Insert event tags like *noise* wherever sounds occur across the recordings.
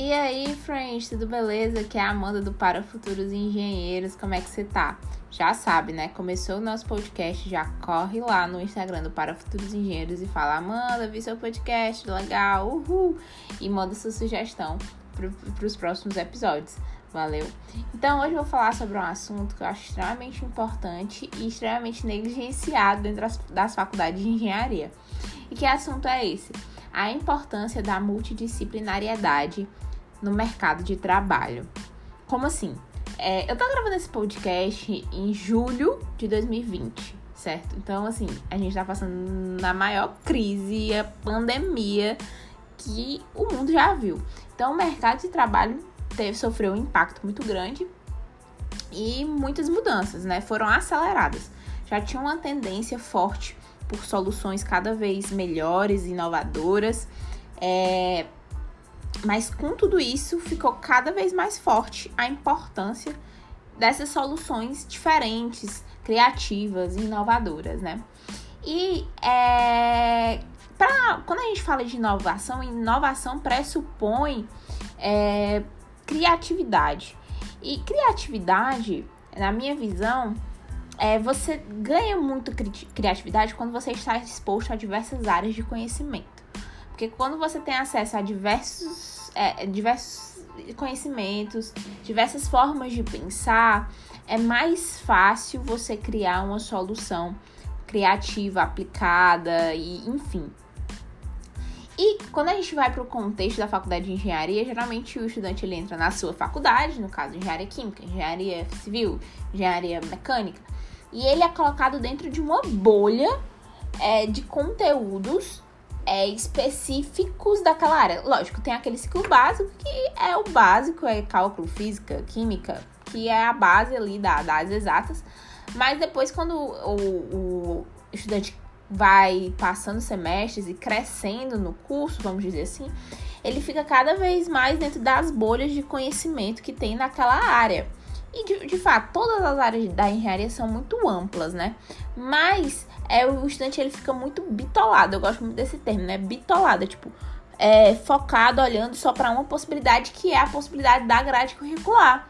E aí, friends, tudo beleza? Aqui é a Amanda do Para Futuros Engenheiros. Como é que você tá? Já sabe, né? Começou o nosso podcast, já corre lá no Instagram do Para Futuros Engenheiros e fala: Amanda, vi seu podcast, legal, uhul! E manda sua sugestão para os próximos episódios. Valeu? Então, hoje eu vou falar sobre um assunto que eu acho extremamente importante e extremamente negligenciado dentro das, das faculdades de engenharia. E que assunto é esse? A importância da multidisciplinariedade no mercado de trabalho. Como assim? É, eu tô gravando esse podcast em julho de 2020, certo? Então, assim, a gente tá passando na maior crise, a pandemia que o mundo já viu. Então, o mercado de trabalho teve, sofreu um impacto muito grande e muitas mudanças, né? Foram aceleradas. Já tinha uma tendência forte por soluções cada vez melhores, inovadoras. É, mas com tudo isso, ficou cada vez mais forte a importância dessas soluções diferentes, criativas e inovadoras, né? E é, pra, quando a gente fala de inovação, inovação pressupõe é, criatividade. E criatividade, na minha visão, é, você ganha muito cri criatividade quando você está exposto a diversas áreas de conhecimento. Porque quando você tem acesso a diversos, é, diversos conhecimentos, diversas formas de pensar, é mais fácil você criar uma solução criativa, aplicada e enfim. E quando a gente vai para o contexto da faculdade de engenharia, geralmente o estudante ele entra na sua faculdade, no caso engenharia química, engenharia civil, engenharia mecânica, e ele é colocado dentro de uma bolha é, de conteúdos é, específicos daquela área. Lógico, tem aquele ciclo básico que é o básico, é cálculo, física, química, que é a base ali da, das exatas. Mas depois, quando o, o estudante vai passando semestres e crescendo no curso, vamos dizer assim, ele fica cada vez mais dentro das bolhas de conhecimento que tem naquela área. E de, de fato, todas as áreas da engenharia são muito amplas, né? Mas é, o estudante ele fica muito bitolado. Eu gosto muito desse termo, né? Bitolado, é tipo, é, focado, olhando só para uma possibilidade que é a possibilidade da grade curricular.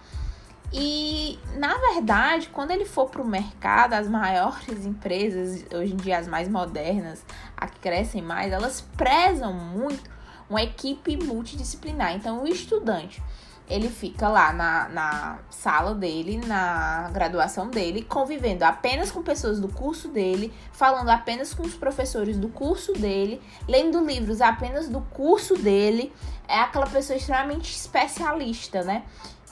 E, na verdade, quando ele for para o mercado, as maiores empresas, hoje em dia as mais modernas, a que crescem mais, elas prezam muito uma equipe multidisciplinar. Então, o estudante ele fica lá na, na sala dele, na graduação dele, convivendo apenas com pessoas do curso dele, falando apenas com os professores do curso dele, lendo livros apenas do curso dele. É aquela pessoa extremamente especialista, né?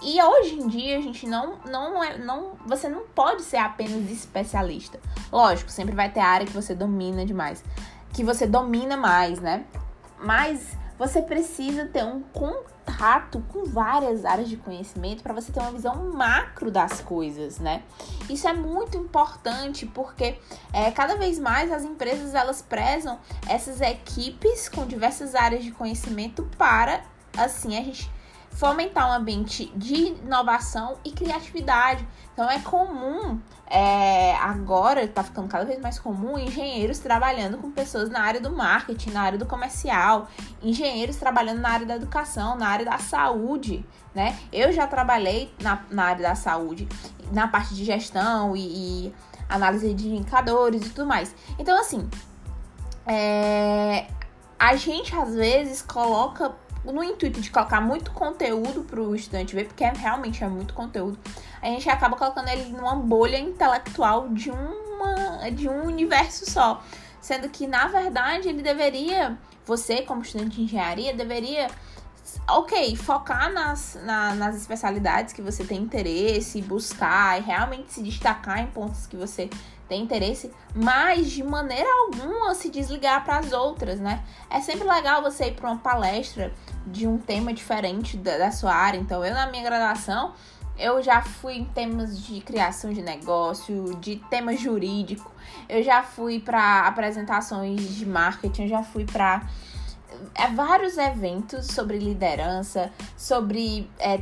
E hoje em dia a gente não não é não você não pode ser apenas especialista. Lógico, sempre vai ter área que você domina demais, que você domina mais, né? Mas você precisa ter um contato com várias áreas de conhecimento para você ter uma visão macro das coisas, né? Isso é muito importante porque é, cada vez mais as empresas elas prezam essas equipes com diversas áreas de conhecimento para assim a gente fomentar um ambiente de inovação e criatividade. Então é comum, é, agora está ficando cada vez mais comum, engenheiros trabalhando com pessoas na área do marketing, na área do comercial, engenheiros trabalhando na área da educação, na área da saúde, né? Eu já trabalhei na, na área da saúde, na parte de gestão e, e análise de indicadores e tudo mais. Então, assim, é, a gente às vezes coloca no intuito de colocar muito conteúdo para o estudante ver, porque é, realmente é muito conteúdo, a gente acaba colocando ele numa bolha intelectual de, uma, de um universo só. Sendo que, na verdade, ele deveria, você como estudante de engenharia, deveria ok, focar nas, na, nas especialidades que você tem interesse, buscar e realmente se destacar em pontos que você tem interesse, mas de maneira alguma se desligar para as outras, né? É sempre legal você ir para uma palestra de um tema diferente da, da sua área. Então, eu na minha graduação, eu já fui em temas de criação de negócio, de tema jurídico, eu já fui para apresentações de marketing, eu já fui para é, vários eventos sobre liderança, sobre. É,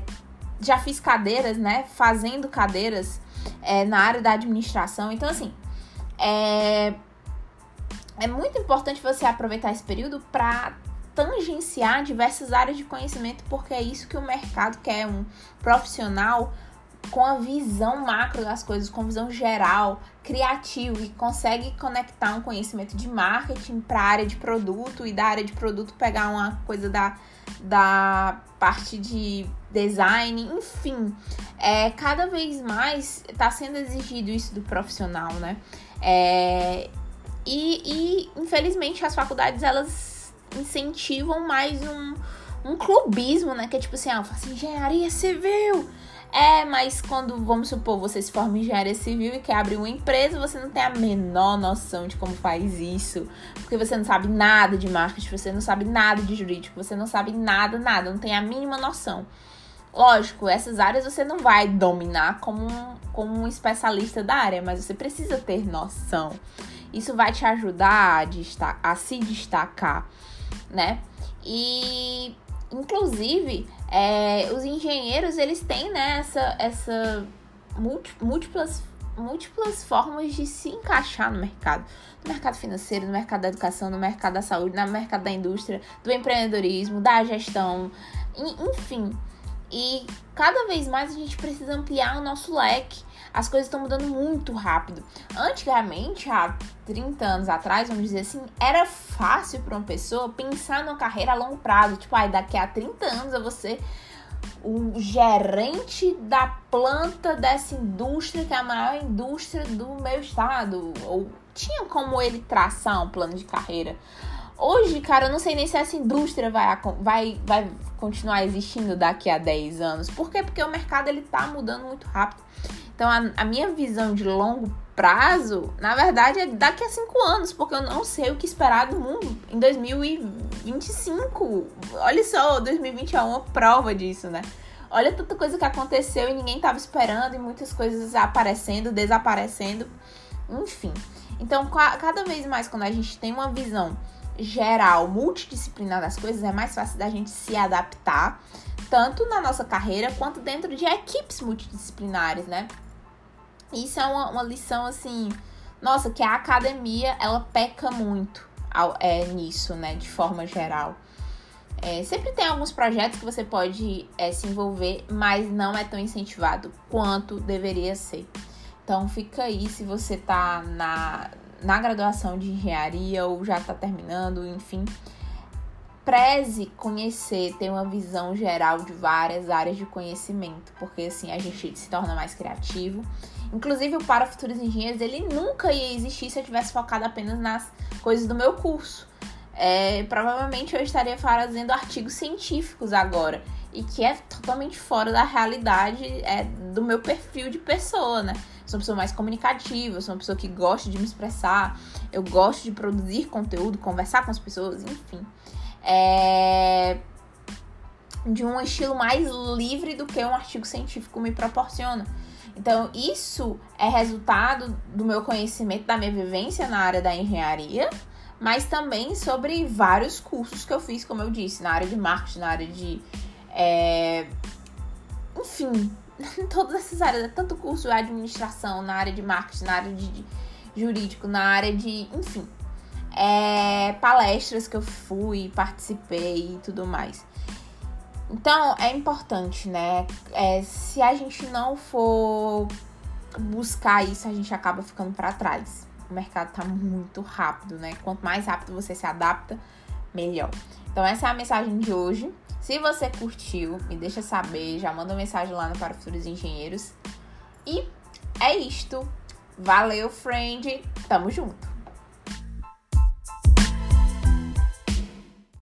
já fiz cadeiras, né? Fazendo cadeiras é, na área da administração. Então, assim, é, é muito importante você aproveitar esse período para tangenciar diversas áreas de conhecimento, porque é isso que o mercado quer, um profissional com a visão macro das coisas, com visão geral, criativo e consegue conectar um conhecimento de marketing para a área de produto e da área de produto pegar uma coisa da, da parte de design, enfim, é, cada vez mais está sendo exigido isso do profissional, né? É, e, e, infelizmente as faculdades elas incentivam mais um, um clubismo, né? Que é tipo assim, ah, eu faço engenharia civil. É, mas quando, vamos supor, você se forma em engenharia civil e quer abrir uma empresa, você não tem a menor noção de como faz isso. Porque você não sabe nada de marketing, você não sabe nada de jurídico, você não sabe nada, nada, não tem a mínima noção. Lógico, essas áreas você não vai dominar como um, como um especialista da área, mas você precisa ter noção. Isso vai te ajudar a, a se destacar, né? E, inclusive, é, os engenheiros, eles têm né, essa, essa múltiplas, múltiplas formas de se encaixar no mercado. No mercado financeiro, no mercado da educação, no mercado da saúde, no mercado da indústria, do empreendedorismo, da gestão, enfim e cada vez mais a gente precisa ampliar o nosso leque. As coisas estão mudando muito rápido. Antigamente, há 30 anos atrás, vamos dizer assim, era fácil para uma pessoa pensar numa carreira a longo prazo. Tipo, ai, daqui a 30 anos eu vou ser o gerente da planta dessa indústria, que é a maior indústria do meu estado. Ou tinha como ele traçar um plano de carreira. Hoje, cara, eu não sei nem se essa indústria vai, vai, vai continuar existindo daqui a 10 anos. Por quê? Porque o mercado ele tá mudando muito rápido. Então, a, a minha visão de longo prazo, na verdade, é daqui a 5 anos, porque eu não sei o que esperar do mundo em 2025. Olha só, 2020 é uma prova disso, né? Olha tanta coisa que aconteceu e ninguém tava esperando, e muitas coisas aparecendo, desaparecendo, enfim. Então, cada vez mais, quando a gente tem uma visão geral, multidisciplinar das coisas, é mais fácil da gente se adaptar, tanto na nossa carreira quanto dentro de equipes multidisciplinares, né? Isso é uma, uma lição assim, nossa, que a academia ela peca muito ao, é, nisso, né? De forma geral. É, sempre tem alguns projetos que você pode é, se envolver, mas não é tão incentivado quanto deveria ser. Então fica aí se você tá na, na graduação de engenharia ou já está terminando, enfim. Preze conhecer, ter uma visão geral de várias áreas de conhecimento, porque assim a gente se torna mais criativo. Inclusive, o Para Futuros Engenheiros, ele nunca ia existir se eu tivesse focado apenas nas coisas do meu curso. É, provavelmente eu estaria fazendo artigos científicos agora e que é totalmente fora da realidade é, do meu perfil de pessoa, né? sou uma pessoa mais comunicativa, sou uma pessoa que gosta de me expressar, eu gosto de produzir conteúdo, conversar com as pessoas, enfim. É de um estilo mais livre do que um artigo científico me proporciona. Então, isso é resultado do meu conhecimento, da minha vivência na área da engenharia, mas também sobre vários cursos que eu fiz, como eu disse, na área de marketing, na área de. É... Enfim, em *laughs* todas essas áreas, é tanto curso de administração, na área de marketing, na área de jurídico, na área de, enfim, é, palestras que eu fui, participei e tudo mais. Então é importante, né? É, se a gente não for buscar isso, a gente acaba ficando para trás. O mercado tá muito rápido, né? Quanto mais rápido você se adapta, melhor. Então essa é a mensagem de hoje. Se você curtiu, me deixa saber, já manda mensagem lá no Para Futuros Engenheiros. E é isto. Valeu, friend. Tamo junto.